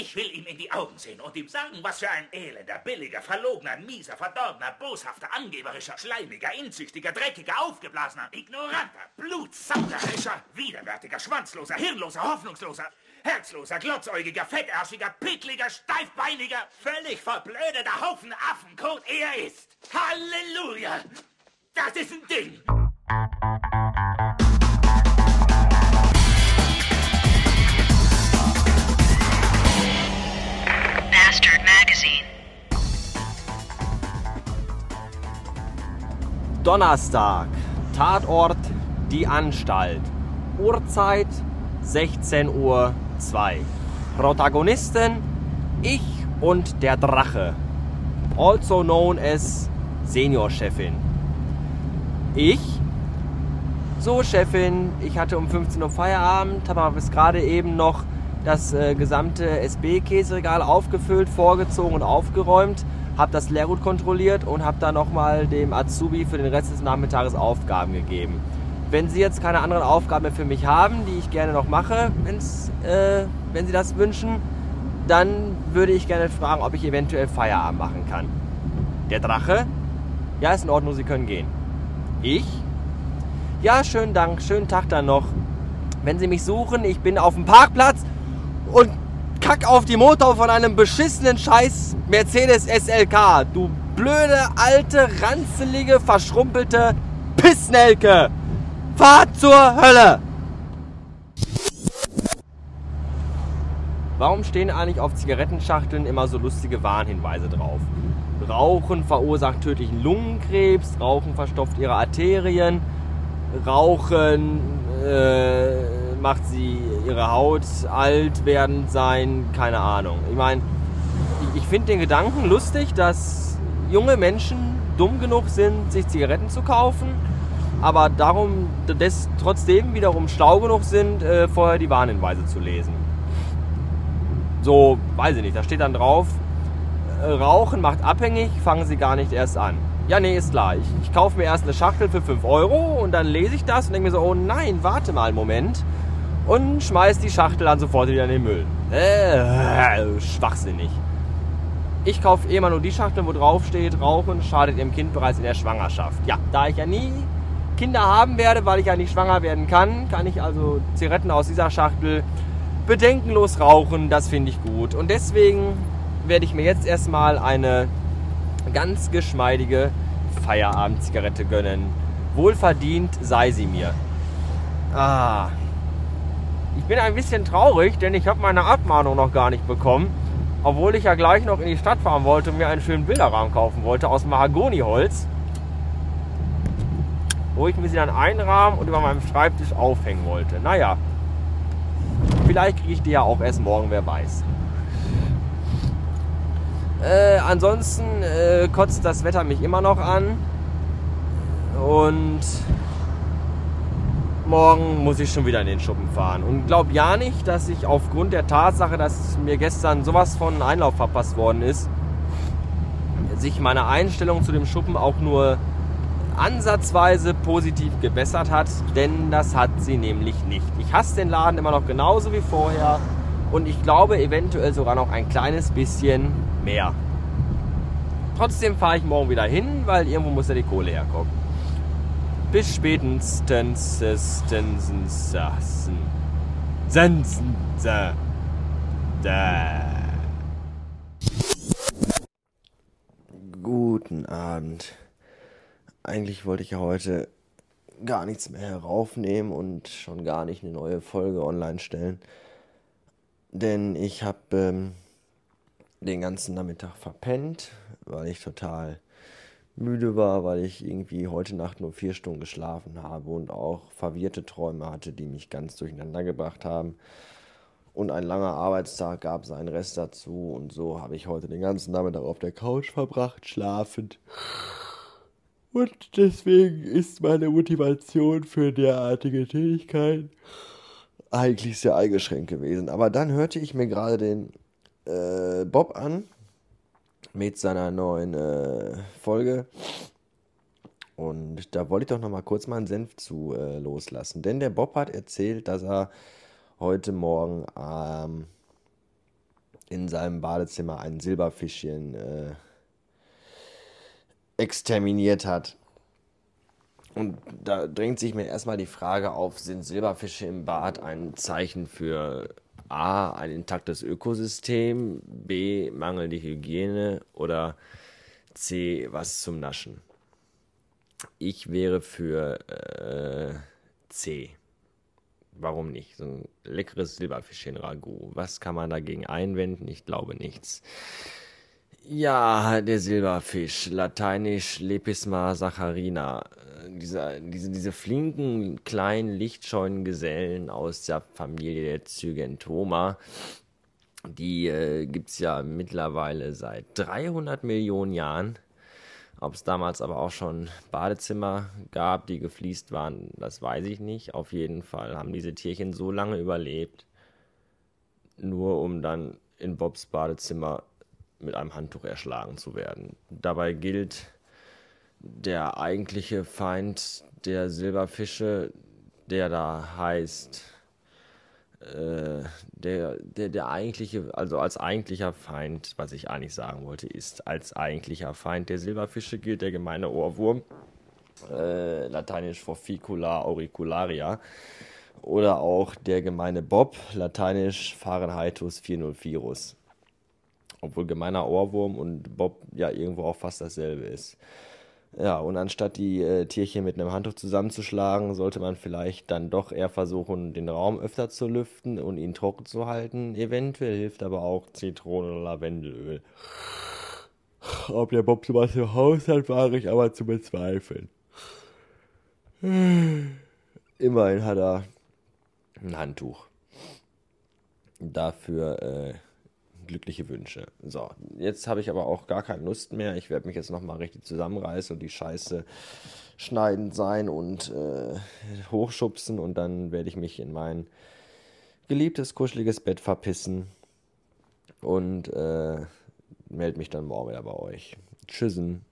Ich will ihm in die Augen sehen und ihm sagen, was für ein elender, billiger, verlogener, mieser, verdorbener, boshafter, angeberischer, schleimiger, inzüchtiger, dreckiger, aufgeblasener, ignoranter, blutsaugerischer, widerwärtiger, schwanzloser, hirnloser, hoffnungsloser, herzloser, glotzäugiger, fettärschiger, pickliger, steifbeiniger, völlig verblödeter Haufen Affenkot er ist. Halleluja! Das ist ein Ding! Donnerstag, Tatort Die Anstalt. Uhrzeit 16.02 Uhr. Protagonisten ich und der Drache. Also known as Seniorchefin. Ich? So, Chefin, ich hatte um 15 Uhr Feierabend, habe aber bis gerade eben noch das äh, gesamte SB-Käseregal aufgefüllt, vorgezogen und aufgeräumt, habe das Leergut kontrolliert und habe dann nochmal dem Azubi für den Rest des Nachmittages Aufgaben gegeben. Wenn Sie jetzt keine anderen Aufgaben mehr für mich haben, die ich gerne noch mache, äh, wenn Sie das wünschen, dann würde ich gerne fragen, ob ich eventuell Feierabend machen kann. Der Drache? Ja, ist in Ordnung, Sie können gehen. Ich? Ja, schönen Dank, schönen Tag dann noch. Wenn Sie mich suchen, ich bin auf dem Parkplatz und kack auf die Motor von einem beschissenen Scheiß Mercedes SLK. Du blöde, alte, ranzelige, verschrumpelte Pissnelke. Fahr zur Hölle! Warum stehen eigentlich auf Zigarettenschachteln immer so lustige Warnhinweise drauf? Rauchen verursacht tödlichen Lungenkrebs, Rauchen verstopft ihre Arterien, Rauchen äh, macht sie ihre Haut alt werden sein, keine Ahnung. Ich meine, ich, finde den Gedanken lustig, dass junge Menschen dumm genug sind, sich Zigaretten zu kaufen, aber darum des, trotzdem wiederum schlau genug sind, äh, vorher die Warnhinweise zu lesen. So, weiß ich nicht, da steht dann drauf, äh, Rauchen macht abhängig, fangen Sie gar nicht erst an. Ja, nee, ist klar. Ich, ich kaufe mir erst eine Schachtel für 5 Euro und dann lese ich das und denke mir so, oh nein, warte mal einen Moment. Und schmeiß die Schachtel dann sofort wieder in den Müll. Äh, schwachsinnig. Ich kaufe immer nur die Schachtel, wo drauf steht, Rauchen schadet Ihrem Kind bereits in der Schwangerschaft. Ja, da ich ja nie Kinder haben werde, weil ich ja nicht schwanger werden kann, kann ich also Zigaretten aus dieser Schachtel bedenkenlos rauchen. Das finde ich gut. Und deswegen werde ich mir jetzt erstmal eine ganz geschmeidige Feierabendzigarette gönnen. Wohlverdient sei sie mir. Ah. Ich bin ein bisschen traurig, denn ich habe meine Abmahnung noch gar nicht bekommen. Obwohl ich ja gleich noch in die Stadt fahren wollte und mir einen schönen Bilderrahmen kaufen wollte aus Mahagoniholz. Wo ich mir sie dann einrahmen und über meinem Schreibtisch aufhängen wollte. Naja. Vielleicht kriege ich die ja auch erst morgen, wer weiß. Äh, ansonsten äh, kotzt das Wetter mich immer noch an. Und morgen muss ich schon wieder in den Schuppen fahren. Und glaub ja nicht, dass ich aufgrund der Tatsache, dass mir gestern sowas von Einlauf verpasst worden ist, sich meine Einstellung zu dem Schuppen auch nur ansatzweise positiv gebessert hat, denn das hat sie nämlich nicht. Ich hasse den Laden immer noch genauso wie vorher und ich glaube eventuell sogar noch ein kleines bisschen mehr. Trotzdem fahre ich morgen wieder hin, weil irgendwo muss ja die Kohle herkommen. Bis spätestens. Sensen. Guten Abend. Eigentlich wollte ich ja heute gar nichts mehr heraufnehmen und schon gar nicht eine neue Folge online stellen. Denn ich habe ähm, den ganzen Nachmittag verpennt, weil ich total müde war, weil ich irgendwie heute Nacht nur vier Stunden geschlafen habe und auch verwirrte Träume hatte, die mich ganz durcheinander gebracht haben. Und ein langer Arbeitstag gab seinen Rest dazu und so habe ich heute den ganzen Nachmittag auf der Couch verbracht, schlafend. Und deswegen ist meine Motivation für derartige Tätigkeiten eigentlich sehr eingeschränkt gewesen. Aber dann hörte ich mir gerade den äh, Bob an mit seiner neuen äh, Folge. Und da wollte ich doch noch mal kurz meinen Senf zu äh, loslassen. Denn der Bob hat erzählt, dass er heute Morgen ähm, in seinem Badezimmer ein Silberfischchen äh, exterminiert hat. Und da drängt sich mir erstmal die Frage auf, sind Silberfische im Bad ein Zeichen für A, ein intaktes Ökosystem, B, mangelnde Hygiene oder C, was zum Naschen? Ich wäre für äh, C. Warum nicht? So ein leckeres Silberfischchen-Ragout. Was kann man dagegen einwenden? Ich glaube nichts. Ja, der Silberfisch, lateinisch Lepisma saccharina. Diese, diese, diese flinken, kleinen, lichtscheuen Gesellen aus der Familie der Zygentoma, die äh, gibt es ja mittlerweile seit 300 Millionen Jahren. Ob es damals aber auch schon Badezimmer gab, die gefliest waren, das weiß ich nicht. Auf jeden Fall haben diese Tierchen so lange überlebt, nur um dann in Bobs Badezimmer mit einem Handtuch erschlagen zu werden. Dabei gilt der eigentliche Feind der Silberfische, der da heißt, äh, der, der, der eigentliche, also als eigentlicher Feind, was ich eigentlich sagen wollte, ist, als eigentlicher Feind der Silberfische gilt der gemeine Ohrwurm, äh, lateinisch Forficula auricularia, oder auch der gemeine Bob, lateinisch Fahrenheitus 404. Obwohl gemeiner Ohrwurm und Bob ja irgendwo auch fast dasselbe ist. Ja, und anstatt die äh, Tierchen mit einem Handtuch zusammenzuschlagen, sollte man vielleicht dann doch eher versuchen, den Raum öfter zu lüften und ihn trocken zu halten. Eventuell hilft aber auch Zitronen- oder Lavendelöl. Ob der Bob sowas im Haus hat, wage ich aber zu bezweifeln. Immerhin hat er ein Handtuch. Dafür äh, glückliche Wünsche. So, jetzt habe ich aber auch gar keine Lust mehr. Ich werde mich jetzt nochmal richtig zusammenreißen und die Scheiße schneidend sein und äh, hochschubsen und dann werde ich mich in mein geliebtes, kuscheliges Bett verpissen und äh, melde mich dann morgen wieder bei euch. Tschüssen.